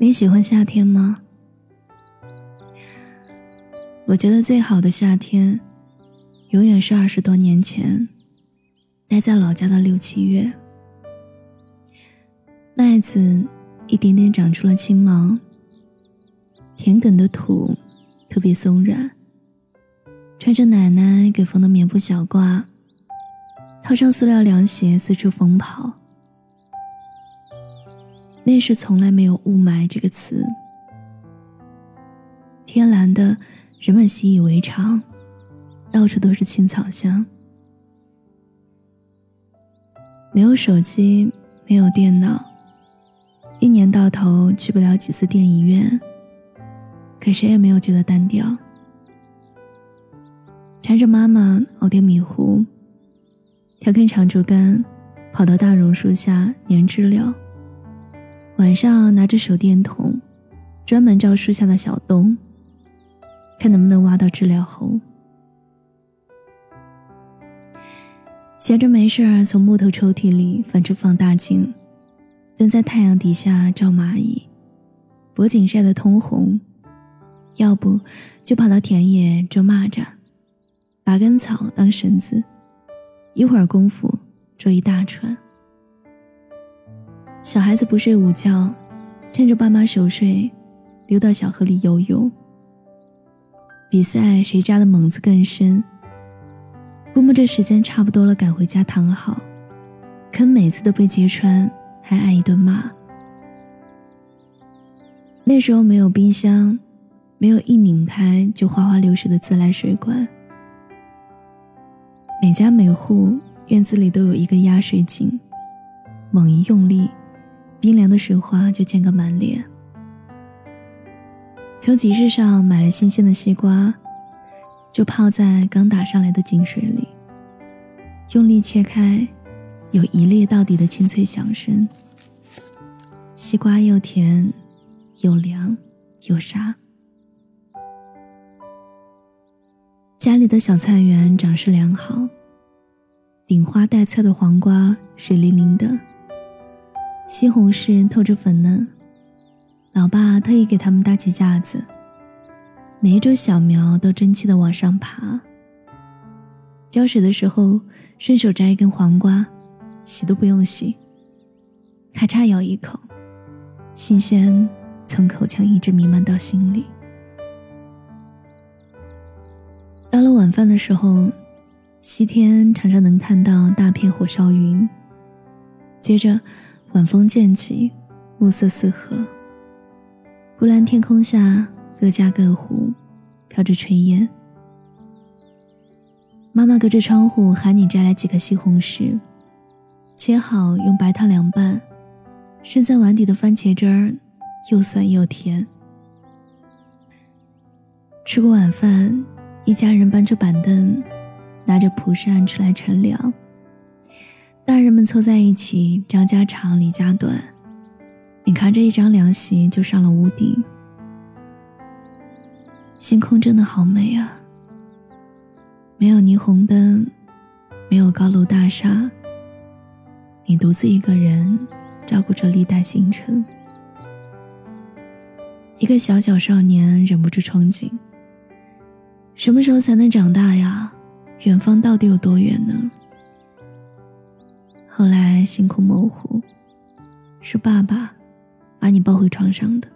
你喜欢夏天吗？我觉得最好的夏天，永远是二十多年前，待在老家的六七月。麦子一点点长出了青芒，田埂的土特别松软。穿着奶奶给缝的棉布小褂，套上塑料凉鞋四处疯跑。那时从来没有雾霾这个词，天蓝的。人们习以为常，到处都是青草香。没有手机，没有电脑，一年到头去不了几次电影院，可谁也没有觉得单调。缠着妈妈熬点米糊，挑根长竹竿，跑到大榕树下粘知了。晚上拿着手电筒，专门照树下的小洞。看能不能挖到知了猴。闲着没事儿，从木头抽屉里翻出放大镜，蹲在太阳底下照蚂蚁，脖颈晒得通红。要不就跑到田野捉蚂蚱，拔根草当绳子，一会儿功夫捉一大串。小孩子不睡午觉，趁着爸妈熟睡，溜到小河里游泳。比赛谁扎的猛子更深。估摸着时间差不多了，赶回家躺好，可每次都被揭穿，还挨一顿骂。那时候没有冰箱，没有一拧开就哗哗流水的自来水管，每家每户院子里都有一个压水井，猛一用力，冰凉的水花就溅个满脸。从集市上买了新鲜的西瓜，就泡在刚打上来的井水里，用力切开，有一裂到底的清脆响声。西瓜又甜，又凉，又沙。家里的小菜园长势良好，顶花带刺的黄瓜水灵灵的，西红柿透着粉嫩。老爸特意给他们搭起架子，每一株小苗都争气的往上爬。浇水的时候，顺手摘一根黄瓜，洗都不用洗，咔嚓咬一口，新鲜从口腔一直弥漫到心里。到了晚饭的时候，西天常常能看到大片火烧云，接着晚风渐起，暮色四合。湖蓝天空下，各家各户飘着炊烟。妈妈隔着窗户喊你摘来几颗西红柿，切好用白糖凉拌，剩在碗底的番茄汁儿又酸又甜。吃过晚饭，一家人搬出板凳，拿着蒲扇出来乘凉。大人们凑在一起，张家长，李家短。你扛着一张凉席就上了屋顶，星空真的好美啊！没有霓虹灯，没有高楼大厦，你独自一个人照顾着历代星辰。一个小小少年忍不住憧憬：什么时候才能长大呀？远方到底有多远呢？后来星空模糊，是爸爸。把你抱回床上的。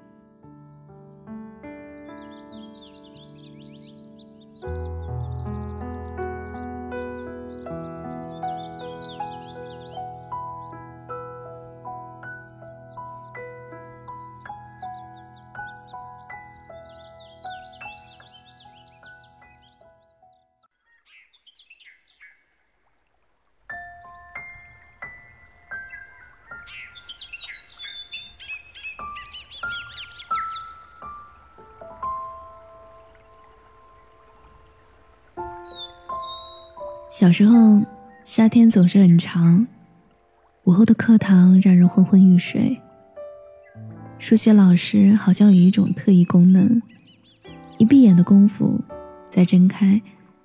小时候，夏天总是很长，午后的课堂让人昏昏欲睡。数学老师好像有一种特异功能，一闭眼的功夫，再睁开，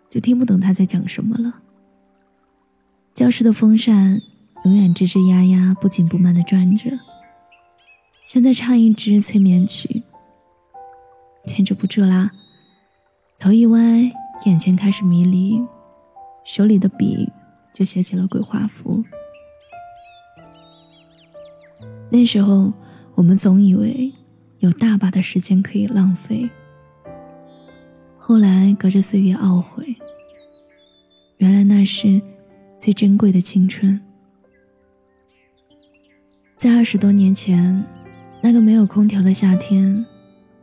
就听不懂他在讲什么了。教室的风扇永远吱吱呀呀、不紧不慢地转着，现在唱一支催眠曲，坚持不住啦！头一歪，眼前开始迷离，手里的笔就写起了鬼画符。那时候，我们总以为有大把的时间可以浪费。后来，隔着岁月懊悔，原来那是最珍贵的青春。在二十多年前。那个没有空调的夏天，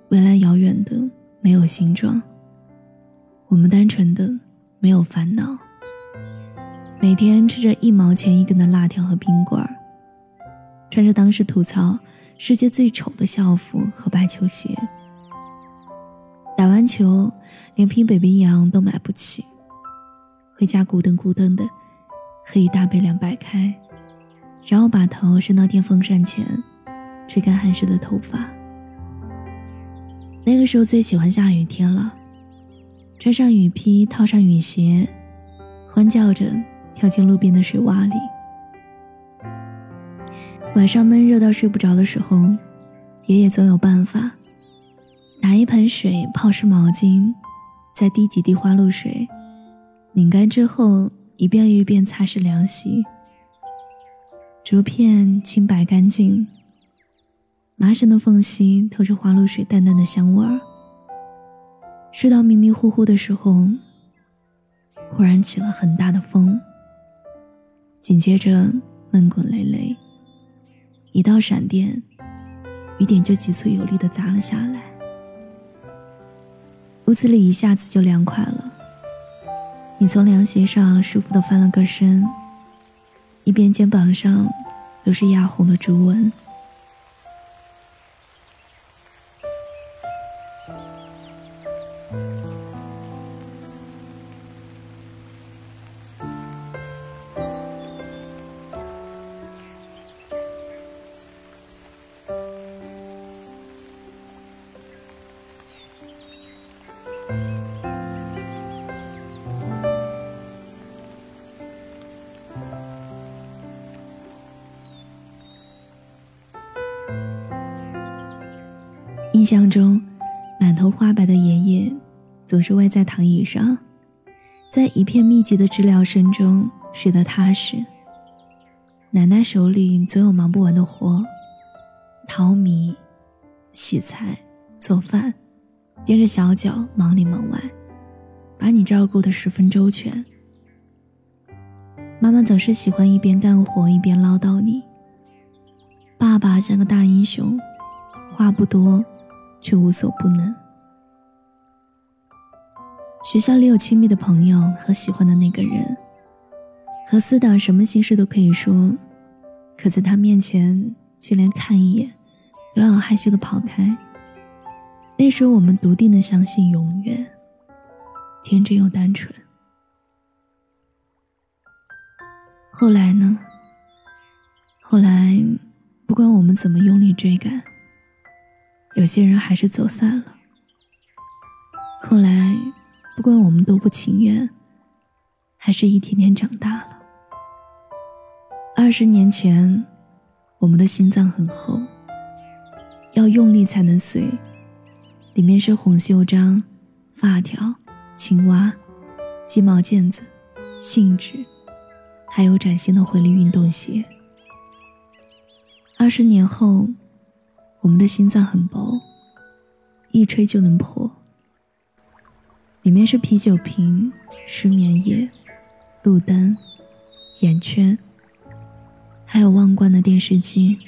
未来遥远的没有形状。我们单纯的没有烦恼，每天吃着一毛钱一根的辣条和冰棍儿，穿着当时吐槽世界最丑的校服和白球鞋。打完球，连瓶北冰洋都买不起，回家咕噔咕噔的喝一大杯凉白开，然后把头伸到电风扇前。吹干汗湿的头发。那个时候最喜欢下雨天了，穿上雨披，套上雨鞋，欢叫着跳进路边的水洼里。晚上闷热到睡不着的时候，爷爷总有办法，拿一盆水泡湿毛巾，再滴几滴花露水，拧干之后一遍又一遍擦拭凉席。竹片清白干净。麻绳的缝隙透着花露水淡淡的香味儿。睡到迷迷糊糊的时候，忽然起了很大的风，紧接着闷滚雷雷，一道闪电，雨点就急促有力的砸了下来。屋子里一下子就凉快了。你从凉席上舒服的翻了个身，一边肩膀上都是压红的竹纹。印象中，满头花白的爷爷总是歪在躺椅上，在一片密集的知了声中睡得踏实。奶奶手里总有忙不完的活，淘米、洗菜、做饭，踮着小脚忙里忙外，把你照顾得十分周全。妈妈总是喜欢一边干活一边唠叨你。爸爸像个大英雄，话不多。却无所不能。学校里有亲密的朋友和喜欢的那个人，和死党什么心事都可以说，可在他面前却连看一眼都要害羞的跑开。那时候我们笃定的相信永远，天真又单纯。后来呢？后来，不管我们怎么用力追赶。有些人还是走散了。后来，不管我们多不情愿，还是一天天长大了。二十年前，我们的心脏很厚，要用力才能碎，里面是红袖章、发条、青蛙、鸡毛毽子、信纸，还有崭新的回力运动鞋。二十年后。我们的心脏很薄，一吹就能破。里面是啤酒瓶、失眠夜、路灯、眼圈，还有忘关的电视机。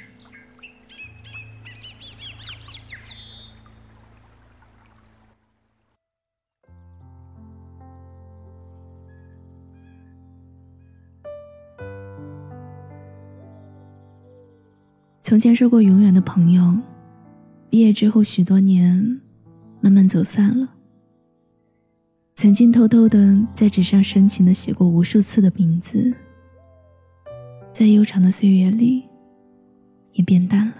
从前说过永远的朋友，毕业之后许多年，慢慢走散了。曾经偷偷的在纸上深情的写过无数次的名字，在悠长的岁月里，也变淡了。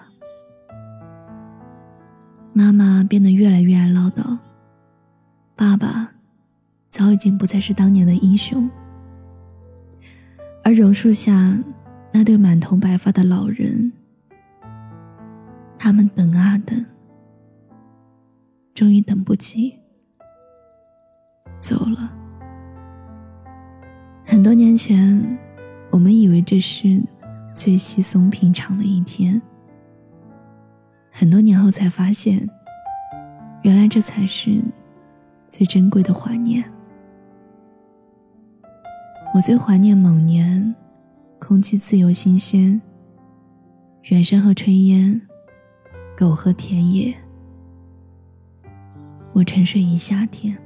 妈妈变得越来越爱唠叨，爸爸早已经不再是当年的英雄，而榕树下那对满头白发的老人。他们等啊等，终于等不及，走了。很多年前，我们以为这是最稀松平常的一天，很多年后才发现，原来这才是最珍贵的怀念。我最怀念某年，空气自由新鲜，远山和炊烟，狗和田野，我沉睡一夏天。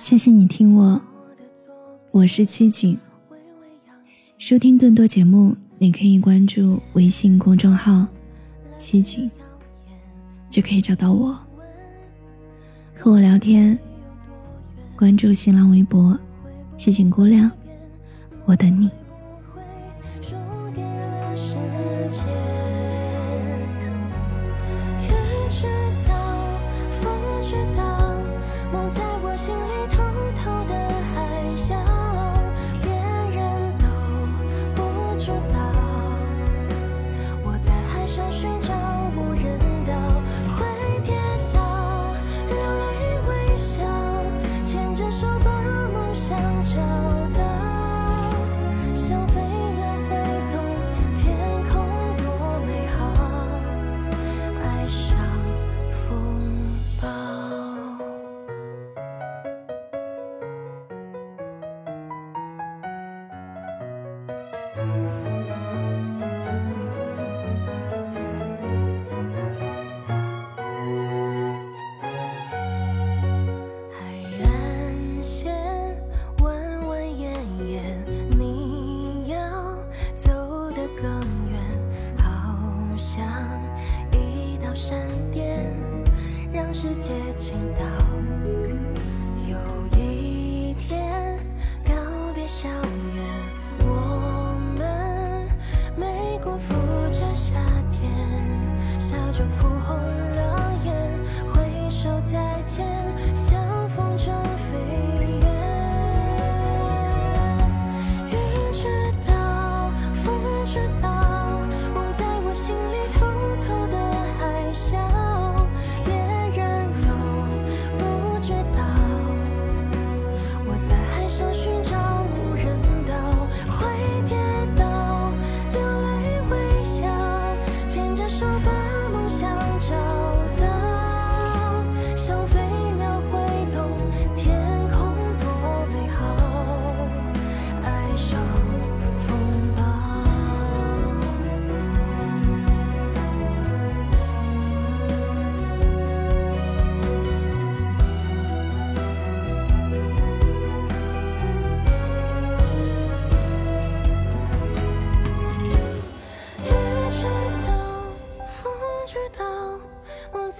谢谢你听我，我是七景。收听更多节目，你可以关注微信公众号“七景”，就可以找到我，和我聊天。关注新浪微博“七景姑娘”，我等你。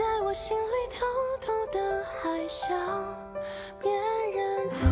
在我心里偷偷的还笑，别人的。